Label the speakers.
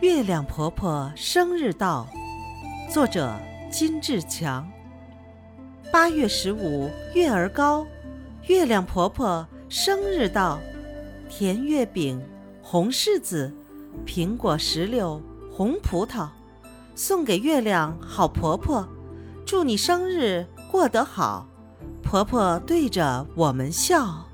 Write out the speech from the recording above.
Speaker 1: 月亮婆婆生日到，作者金志强。八月十五月儿高，月亮婆婆生日到，甜月饼、红柿子、苹果、石榴、红葡萄送给月亮好婆婆。祝你生日过得好，婆婆对着我们笑。